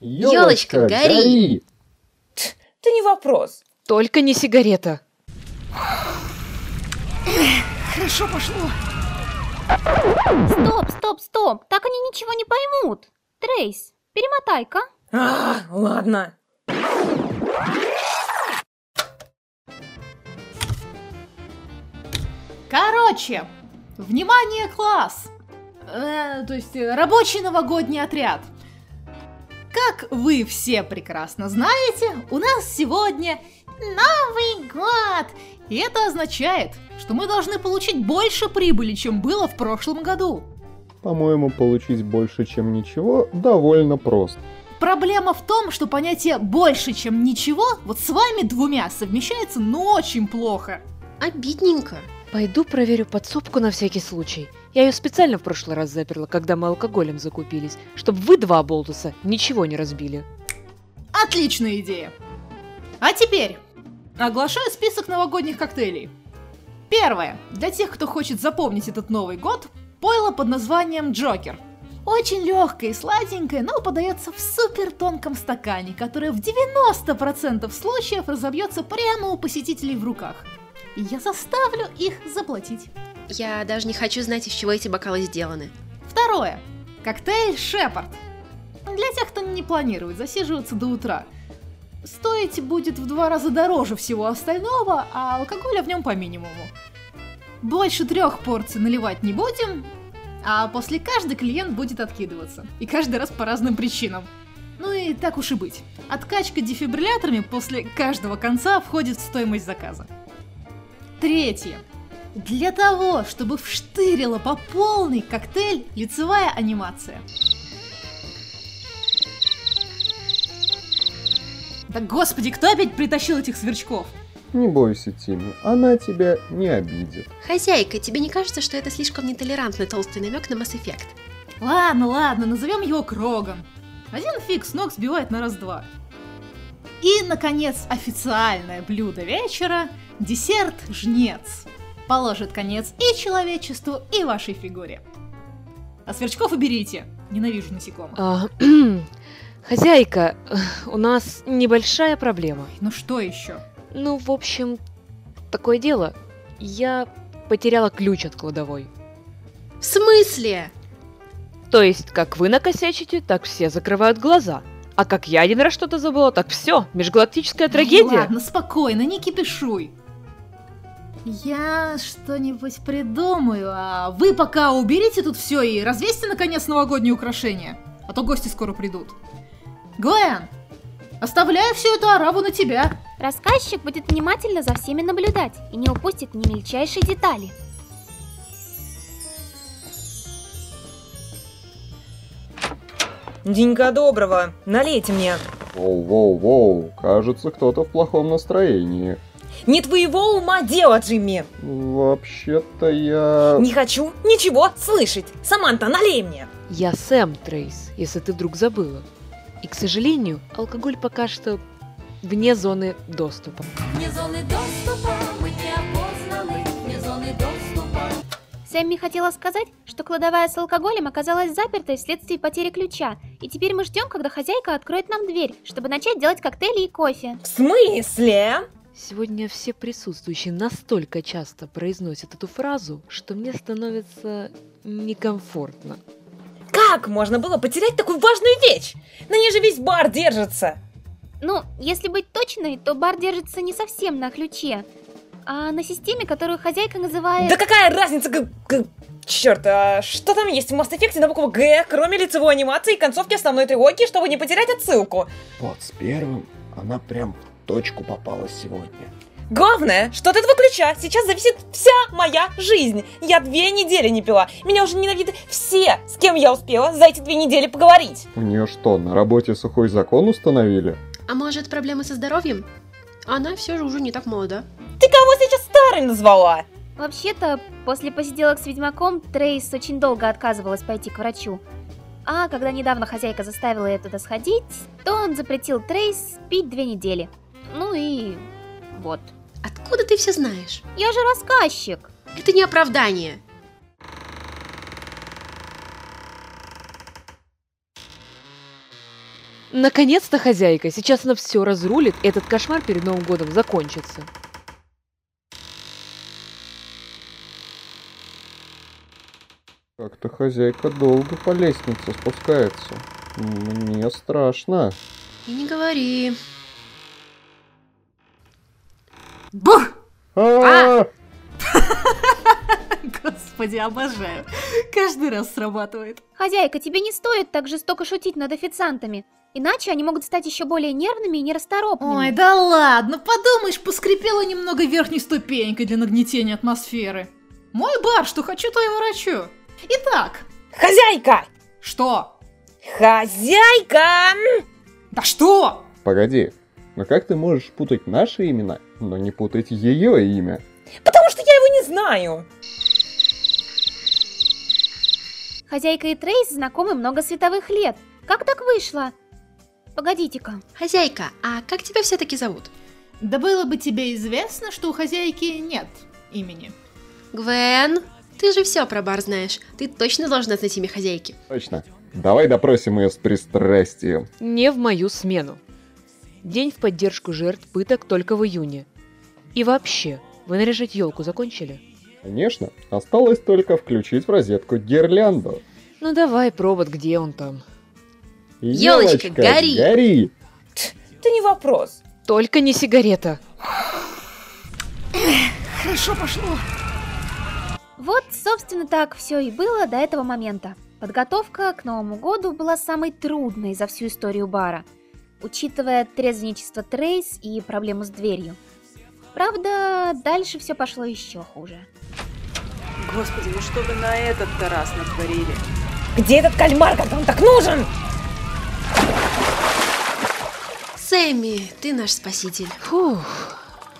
Ёлочка, гори! Ты не вопрос. Только не сигарета. Хорошо пошло. Стоп, стоп, стоп. Так они ничего не поймут. Трейс, перемотай-ка. А, ладно. Короче, внимание, класс! Э, то есть э, рабочий новогодний отряд. Как вы все прекрасно знаете, у нас сегодня Новый год! И это означает, что мы должны получить больше прибыли, чем было в прошлом году. По-моему, получить больше, чем ничего, довольно просто. Проблема в том, что понятие «больше, чем ничего» вот с вами двумя совмещается, ну очень плохо. Обидненько. Пойду проверю подсобку на всякий случай. Я ее специально в прошлый раз заперла, когда мы алкоголем закупились, чтобы вы два болтуса ничего не разбили. Отличная идея. А теперь оглашаю список новогодних коктейлей. Первое. Для тех, кто хочет запомнить этот Новый год, пойло под названием Джокер. Очень легкое и сладенькое, но подается в супер тонком стакане, которое в 90% случаев разобьется прямо у посетителей в руках. И я заставлю их заплатить. Я даже не хочу знать, из чего эти бокалы сделаны. Второе. Коктейль Шепард. Для тех, кто не планирует засиживаться до утра. Стоить будет в два раза дороже всего остального, а алкоголя в нем по минимуму. Больше трех порций наливать не будем, а после каждый клиент будет откидываться. И каждый раз по разным причинам. Ну и так уж и быть. Откачка дефибрилляторами после каждого конца входит в стоимость заказа. Третье. Для того, чтобы вштырила по полной коктейль лицевая анимация. Да господи, кто опять притащил этих сверчков? Не бойся, Тимми, она тебя не обидит. Хозяйка, тебе не кажется, что это слишком нетолерантный толстый намек на Mass Effect? Ладно, ладно, назовем его Крогом. Один фиг с ног сбивает на раз-два. И, наконец, официальное блюдо вечера – десерт «Жнец». Положит конец и человечеству, и вашей фигуре. А сверчков уберите. Ненавижу насекомых. А, хозяйка, у нас небольшая проблема. Ну что еще? Ну, в общем, такое дело. Я потеряла ключ от кладовой. В смысле? То есть, как вы накосячите, так все закрывают глаза. А как я один раз что-то забыла, так все, межгалактическая трагедия. Ладно, спокойно, не кипишуй. Я что-нибудь придумаю, а вы пока уберите тут все и развесьте наконец новогодние украшения, а то гости скоро придут. Гвен, оставляю всю эту араву на тебя. Рассказчик будет внимательно за всеми наблюдать и не упустит ни мельчайшей детали. Денька доброго, налейте мне. Воу-воу-воу, кажется, кто-то в плохом настроении. Не твоего ума дело, Джимми. Вообще-то я... Не хочу ничего слышать. Саманта, налей мне. Я Сэм Трейс, если ты вдруг забыла. И, к сожалению, алкоголь пока что вне зоны доступа. Вне зоны доступа мы не опознаны, вне зоны доступа. Сэмми хотела сказать, что кладовая с алкоголем оказалась запертой вследствие потери ключа, и теперь мы ждем, когда хозяйка откроет нам дверь, чтобы начать делать коктейли и кофе. В смысле? Сегодня все присутствующие настолько часто произносят эту фразу, что мне становится некомфортно. Как можно было потерять такую важную вещь? На ней же весь бар держится. Ну, если быть точной, то бар держится не совсем на ключе, а на системе, которую хозяйка называет... Да какая разница, г- г- Черт, а что там есть в Mass Effect на букву Г, кроме лицевой анимации и концовки основной трилогии, чтобы не потерять отсылку? Вот с первым она прям точку попалась сегодня. Главное, что от этого ключа сейчас зависит вся моя жизнь. Я две недели не пила. Меня уже ненавидят все, с кем я успела за эти две недели поговорить. У нее что, на работе сухой закон установили? А может, проблемы со здоровьем? Она все же уже не так молода. Ты кого сейчас старой назвала? Вообще-то, после посиделок с ведьмаком, Трейс очень долго отказывалась пойти к врачу. А когда недавно хозяйка заставила ее туда сходить, то он запретил Трейс пить две недели. Ну и вот. Откуда ты все знаешь? Я же рассказчик. Это не оправдание. Наконец-то хозяйка. Сейчас она все разрулит, и этот кошмар перед Новым годом закончится. Как-то хозяйка долго по лестнице спускается. Мне страшно. И не говори. Бух! А! Господи, обожаю. Каждый раз срабатывает. Хозяйка, тебе не стоит так жестоко шутить над официантами. Иначе они могут стать еще более нервными и нерасторопными. Ой, да ладно, подумаешь, поскрипела немного верхней ступенькой для нагнетения атмосферы. Мой бар, что хочу, то и ворочу. Итак, Хозяйка! что? Хозяйка! Да что? Погоди, но как ты можешь путать наши имена, но не путать ее имя? Потому что я его не знаю. Хозяйка и Трейс знакомы много световых лет. Как так вышло? Погодите-ка. Хозяйка, а как тебя все-таки зовут? Да было бы тебе известно, что у хозяйки нет имени. Гвен, ты же все про бар знаешь. Ты точно должна знать имя хозяйки. Точно. Давай допросим ее с пристрастием. Не в мою смену. День в поддержку жертв пыток только в июне. И вообще, вы наряжать елку закончили? Конечно, осталось только включить в розетку гирлянду. Ну давай, провод, где он там? Ёлочка, Ёлочка, гори! Гори! Это не вопрос. Только не сигарета. Хорошо пошло. Вот, собственно, так все и было до этого момента. Подготовка к Новому году была самой трудной за всю историю бара, учитывая трезвенничество Трейс и проблему с дверью. Правда, дальше все пошло еще хуже. Господи, ну что вы на этот-то раз натворили? Где этот кальмар, когда он так нужен? Сэмми, ты наш спаситель. Фух.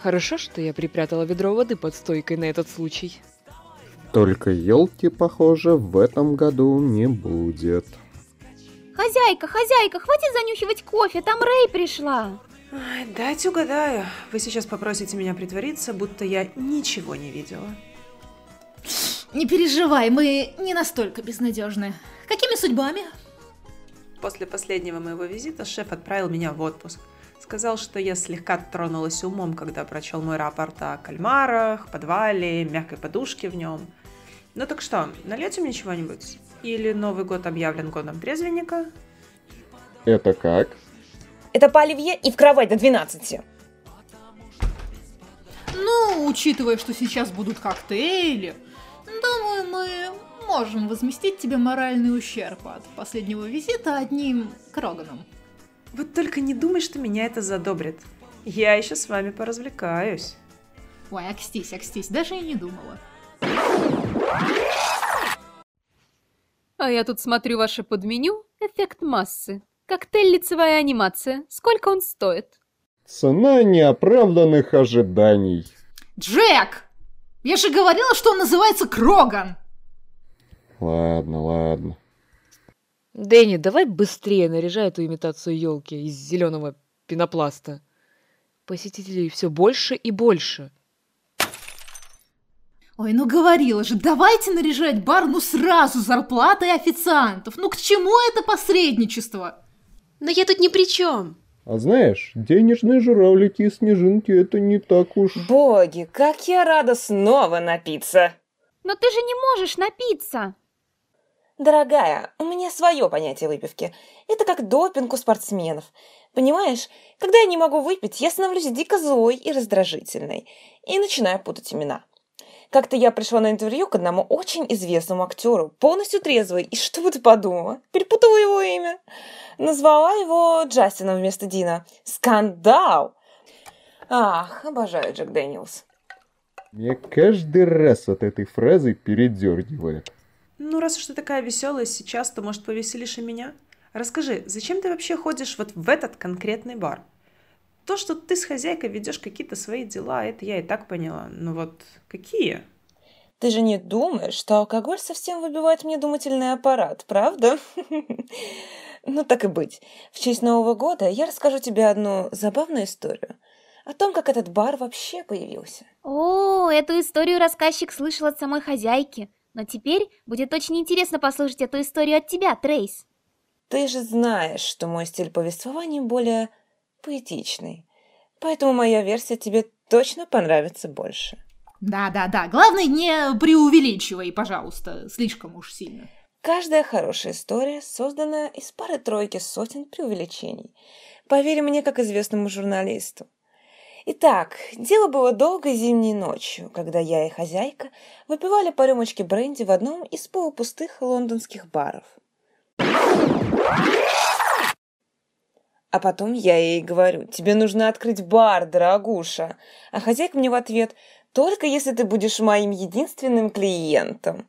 Хорошо, что я припрятала ведро воды под стойкой на этот случай. Только елки, похоже, в этом году не будет. Хозяйка, хозяйка, хватит занюхивать кофе, там Рэй пришла. Ай, дайте угадаю. Вы сейчас попросите меня притвориться, будто я ничего не видела. Не переживай, мы не настолько безнадежны. Какими судьбами? После последнего моего визита шеф отправил меня в отпуск. Сказал, что я слегка тронулась умом, когда прочел мой рапорт о кальмарах, подвале, мягкой подушке в нем. Ну так что, нальете мне чего-нибудь? Или Новый год объявлен годом трезвенника? Это как? Это по оливье и в кровать до 12. Ну, учитывая, что сейчас будут коктейли, думаю, мы можем возместить тебе моральный ущерб от последнего визита одним Кроганом. Вот только не думай, что меня это задобрит. Я еще с вами поразвлекаюсь. Ой, акстись, акстись, даже и не думала. А я тут смотрю ваше подменю. Эффект массы. Коктейль лицевая анимация. Сколько он стоит? Цена неоправданных ожиданий. Джек! Я же говорила, что он называется Кроган! Ладно, ладно. Дэнни, давай быстрее наряжай эту имитацию елки из зеленого пенопласта. Посетителей все больше и больше. Ой, ну говорила же, давайте наряжать бар ну сразу зарплатой официантов. Ну к чему это посредничество? Но я тут ни при чем. А знаешь, денежные журавлики и снежинки это не так уж... Боги, как я рада снова напиться. Но ты же не можешь напиться. Дорогая, у меня свое понятие выпивки. Это как допинг у спортсменов. Понимаешь, когда я не могу выпить, я становлюсь дико злой и раздражительной. И начинаю путать имена. Как-то я пришла на интервью к одному очень известному актеру, полностью трезвой, и что бы ты подумала? Перепутала его имя. Назвала его Джастином вместо Дина. Скандал! Ах, обожаю Джек Дэниелс. Мне каждый раз от этой фразы передергивает. Ну, раз уж ты такая веселая сейчас, то, может, повеселишь и меня? Расскажи, зачем ты вообще ходишь вот в этот конкретный бар? То, что ты с хозяйкой ведешь какие-то свои дела, это я и так поняла. Но вот какие? Ты же не думаешь, что алкоголь совсем выбивает мне думательный аппарат, правда? Ну, так и быть. В честь Нового года я расскажу тебе одну забавную историю о том, как этот бар вообще появился. О, эту историю рассказчик слышал от самой хозяйки. Но теперь будет очень интересно послушать эту историю от тебя, Трейс. Ты же знаешь, что мой стиль повествования более поэтичный. Поэтому моя версия тебе точно понравится больше. Да-да-да, главное не преувеличивай, пожалуйста, слишком уж сильно. Каждая хорошая история создана из пары-тройки сотен преувеличений. Поверь мне, как известному журналисту. Итак, дело было долгой зимней ночью, когда я и хозяйка выпивали по рюмочке бренди в одном из полупустых лондонских баров. А потом я ей говорю, тебе нужно открыть бар, дорогуша. А хозяйка мне в ответ, только если ты будешь моим единственным клиентом.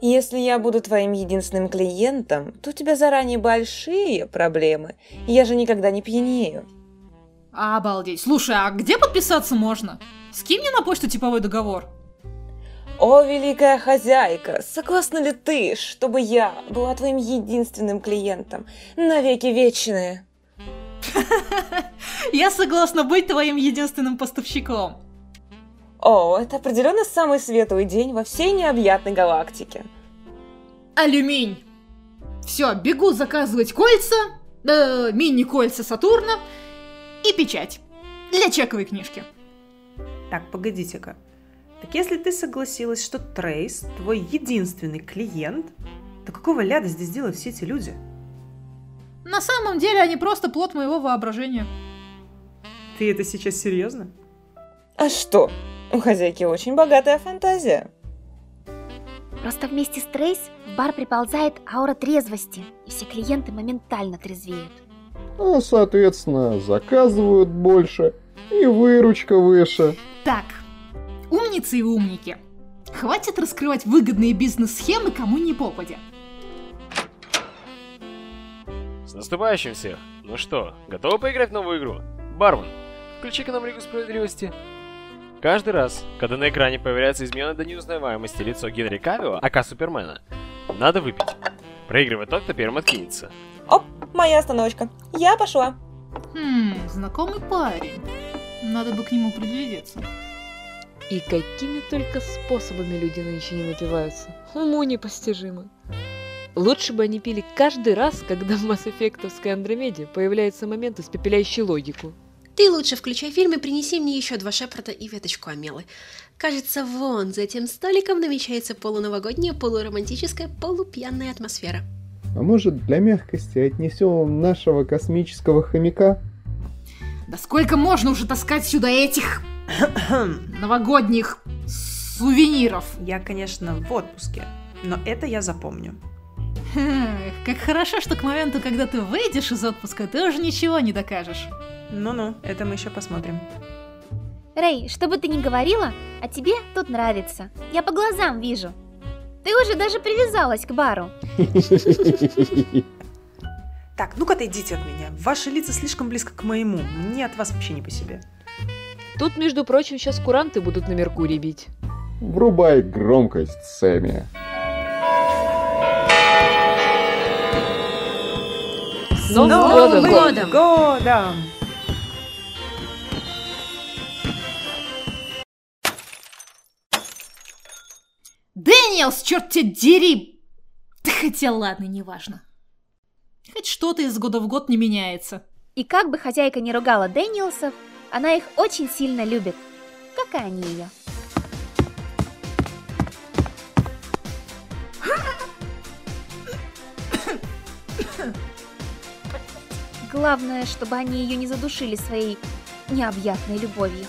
Если я буду твоим единственным клиентом, то у тебя заранее большие проблемы. Я же никогда не пьянею. Обалдеть. Слушай, а где подписаться можно? Скинь мне на почту типовой договор. О, великая хозяйка, согласна ли ты, чтобы я была твоим единственным клиентом навеки вечные? Я согласна быть твоим единственным поставщиком. О, это определенно самый светлый день во всей необъятной галактике. Алюминь. Все, бегу заказывать кольца, э, мини-кольца Сатурна и печать для чековой книжки. Так, погодите-ка. Так если ты согласилась, что Трейс твой единственный клиент, то какого ляда здесь делают все эти люди? На самом деле они просто плод моего воображения. Ты это сейчас серьезно? А что? У хозяйки очень богатая фантазия. Просто вместе с Трейс в бар приползает аура трезвости, и все клиенты моментально трезвеют. А, соответственно, заказывают больше, и выручка выше. Так, умницы и умники. Хватит раскрывать выгодные бизнес-схемы кому ни попадя. С наступающим всех! Ну что, готовы поиграть в новую игру? Бармен, включи-ка нам Лигу Справедливости. Каждый раз, когда на экране появляется измена до неузнаваемости лицо Генри Кавио, ака Супермена, надо выпить. Проигрывает тот, кто первым откинется. Оп, моя остановочка. Я пошла. Хм, знакомый парень. Надо бы к нему приглядеться. И какими только способами люди нынче не напиваются. Уму непостижимо. Лучше бы они пили каждый раз, когда в Mass Effect'овской Андромеде появляется момент, испепеляющий логику. Ты лучше включай фильм и принеси мне еще два шепарда и веточку амелы. Кажется, вон за этим столиком намечается полуновогодняя, полуромантическая, полупьяная атмосфера. А может, для мягкости отнесем нашего космического хомяка? Да сколько можно уже таскать сюда этих новогодних сувениров? Я, конечно, в отпуске, но это я запомню. Эх, Как хорошо, что к моменту, когда ты выйдешь из отпуска, ты уже ничего не докажешь. Ну-ну, это мы еще посмотрим. Рэй, что бы ты ни говорила, а тебе тут нравится. Я по глазам вижу. Ты уже даже привязалась к бару. Так, ну-ка отойдите от меня. Ваши лица слишком близко к моему. Мне от вас вообще не по себе. Тут, между прочим, сейчас куранты будут на Меркурий бить. Врубай громкость, Сэмми. С Новым годом! годом! годом! Дэниелс, черт тебя дери! Да хотя ладно, неважно. Хоть что-то из года в год не меняется. И как бы хозяйка не ругала Дэниелсов, она их очень сильно любит. Как и они ее. Главное, чтобы они ее не задушили своей необъятной любовью.